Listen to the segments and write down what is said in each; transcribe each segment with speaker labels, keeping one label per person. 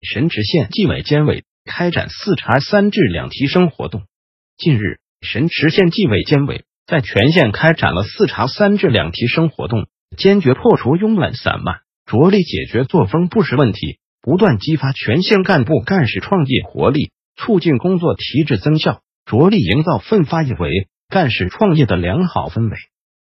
Speaker 1: 神池县纪委监委开展四查三治两提升活动。近日，神池县纪委监委在全县开展了四查三治两提升活动，坚决破除慵懒散漫，着力解决作风不实问题，不断激发全县干部干事创业活力，促进工作提质增效，着力营造奋发有为、干事创业的良好氛围。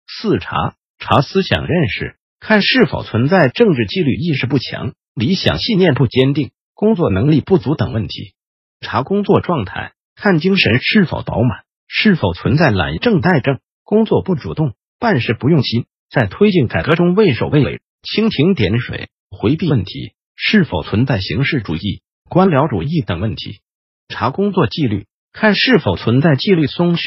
Speaker 1: 四查查思想认识，看是否存在政治纪律意识不强、理想信念不坚定。工作能力不足等问题，查工作状态，看精神是否饱满，是否存在懒政怠政、工作不主动、办事不用心，在推进改革中畏首畏尾、蜻蜓点水、回避问题，是否存在形式主义、官僚主义等问题。查工作纪律，看是否存在纪律松弛、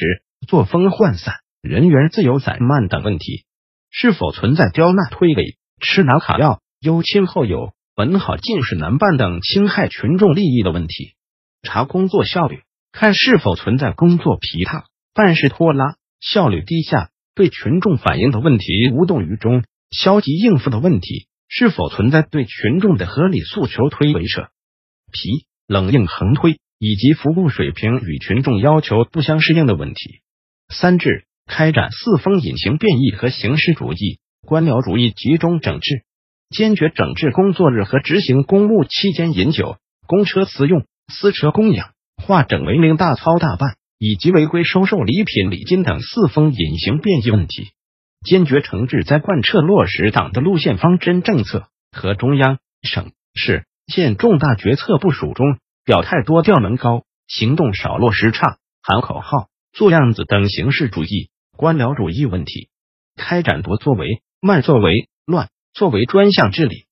Speaker 1: 作风涣散、人员自由散漫等问题，是否存在刁难推诿、吃拿卡要、优亲厚友。本好进士难办等侵害群众利益的问题，查工作效率，看是否存在工作疲沓、办事拖拉、效率低下、对群众反映的问题无动于衷、消极应付的问题，是否存在对群众的合理诉求推诿扯皮、冷硬横推，以及服务水平与群众要求不相适应的问题。三治开展四风隐形变异和形式主义、官僚主义集中整治。坚决整治工作日和执行公务期间饮酒、公车私用、私车供养、化整为零大操大办，以及违规收受礼品礼金等四风隐形变异问题。坚决惩治在贯彻落实党的路线方针政策和中央、省、市、县重大决策部署中表态多、调门高、行动少、落实差、喊口号、做样子等形式主义、官僚主义问题。开展不作为、慢作为、乱。作为专项治理，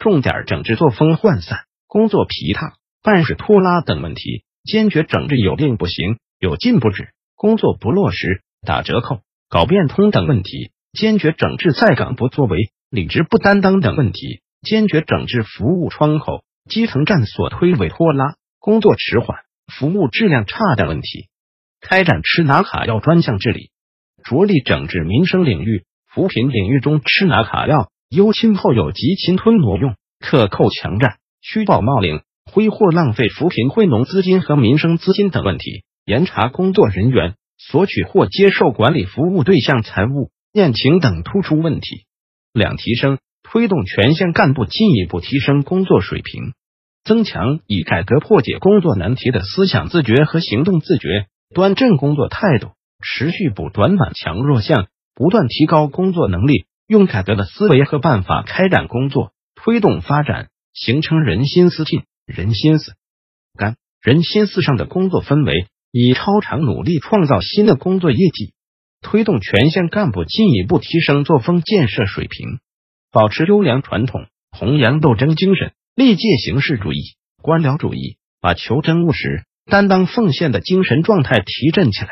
Speaker 1: 重点整治作风涣散、工作疲沓、办事拖拉等问题，坚决整治有令不行、有禁不止、工作不落实、打折扣、搞变通等问题，坚决整治在岗不作为、履职不担当等问题，坚决整治服务窗口、基层站所推诿拖拉、工作迟缓、服务质量差等问题。开展吃拿卡要专项治理，着力整治民生领域、扶贫领域中吃拿卡要。优亲后有及侵吞挪用、克扣强占、虚报冒领、挥霍浪费扶贫惠农资金和民生资金等问题，严查工作人员索取或接受管理服务对象财物、宴请等突出问题。两提升推动全县干部进一步提升工作水平，增强以改革破解工作难题的思想自觉和行动自觉，端正工作态度，持续补短板强弱项，不断提高工作能力。用改革的思维和办法开展工作，推动发展，形成人心思进、人心思干、人心思上的工作氛围，以超常努力创造新的工作业绩，推动全县干部进一步提升作风建设水平，保持优良传统，弘扬斗争精神，力戒形式主义、官僚主义，把求真务实、担当奉献的精神状态提振起来，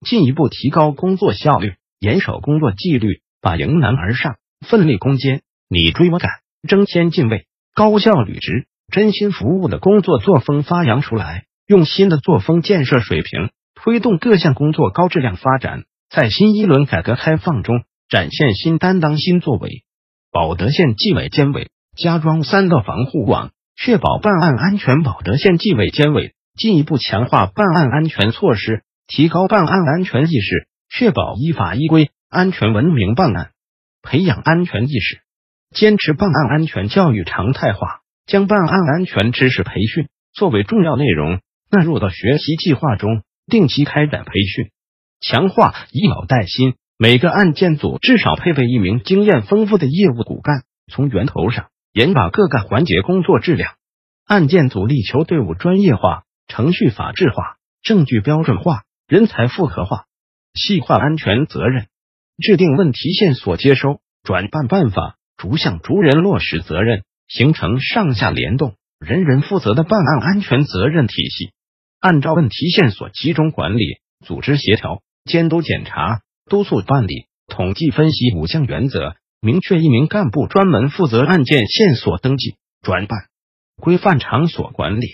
Speaker 1: 进一步提高工作效率，严守工作纪律。把迎难而上、奋力攻坚、你追我赶、争先进位、高效履职、真心服务的工作作风发扬出来，用新的作风建设水平，推动各项工作高质量发展，在新一轮改革开放中展现新担当、新作为。保德县纪委监委加装三道防护网，确保办案安全。保德县纪委监委进一步强化办案安全措施，提高办案安全意识，确保依法依规。安全文明办案，培养安全意识，坚持办案安全教育常态化，将办案安全知识培训作为重要内容纳入到学习计划中，定期开展培训，强化以老带新。每个案件组至少配备一名经验丰富的业务骨干，从源头上严把各个环节工作质量。案件组力求队伍专业化、程序法治化、证据标准化、人才复合化，细化安全责任。制定问题线索接收转办办法，逐项逐人落实责任，形成上下联动、人人负责的办案安全责任体系，按照问题线索集中管理、组织协调、监督检查、督促办理、统计分析五项原则，明确一名干部专门负责案件线索登记、转办，规范场所管理。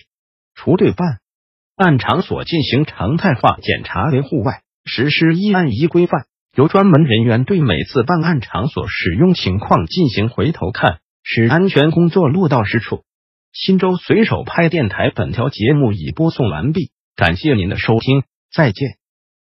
Speaker 1: 除对办案场所进行常态化检查维护外，实施一案一规范，由专门人员对每次办案场所使用情况进行回头看，使安全工作落到实处。新州随手拍电台本条节目已播送完毕，感谢您的收听，再见。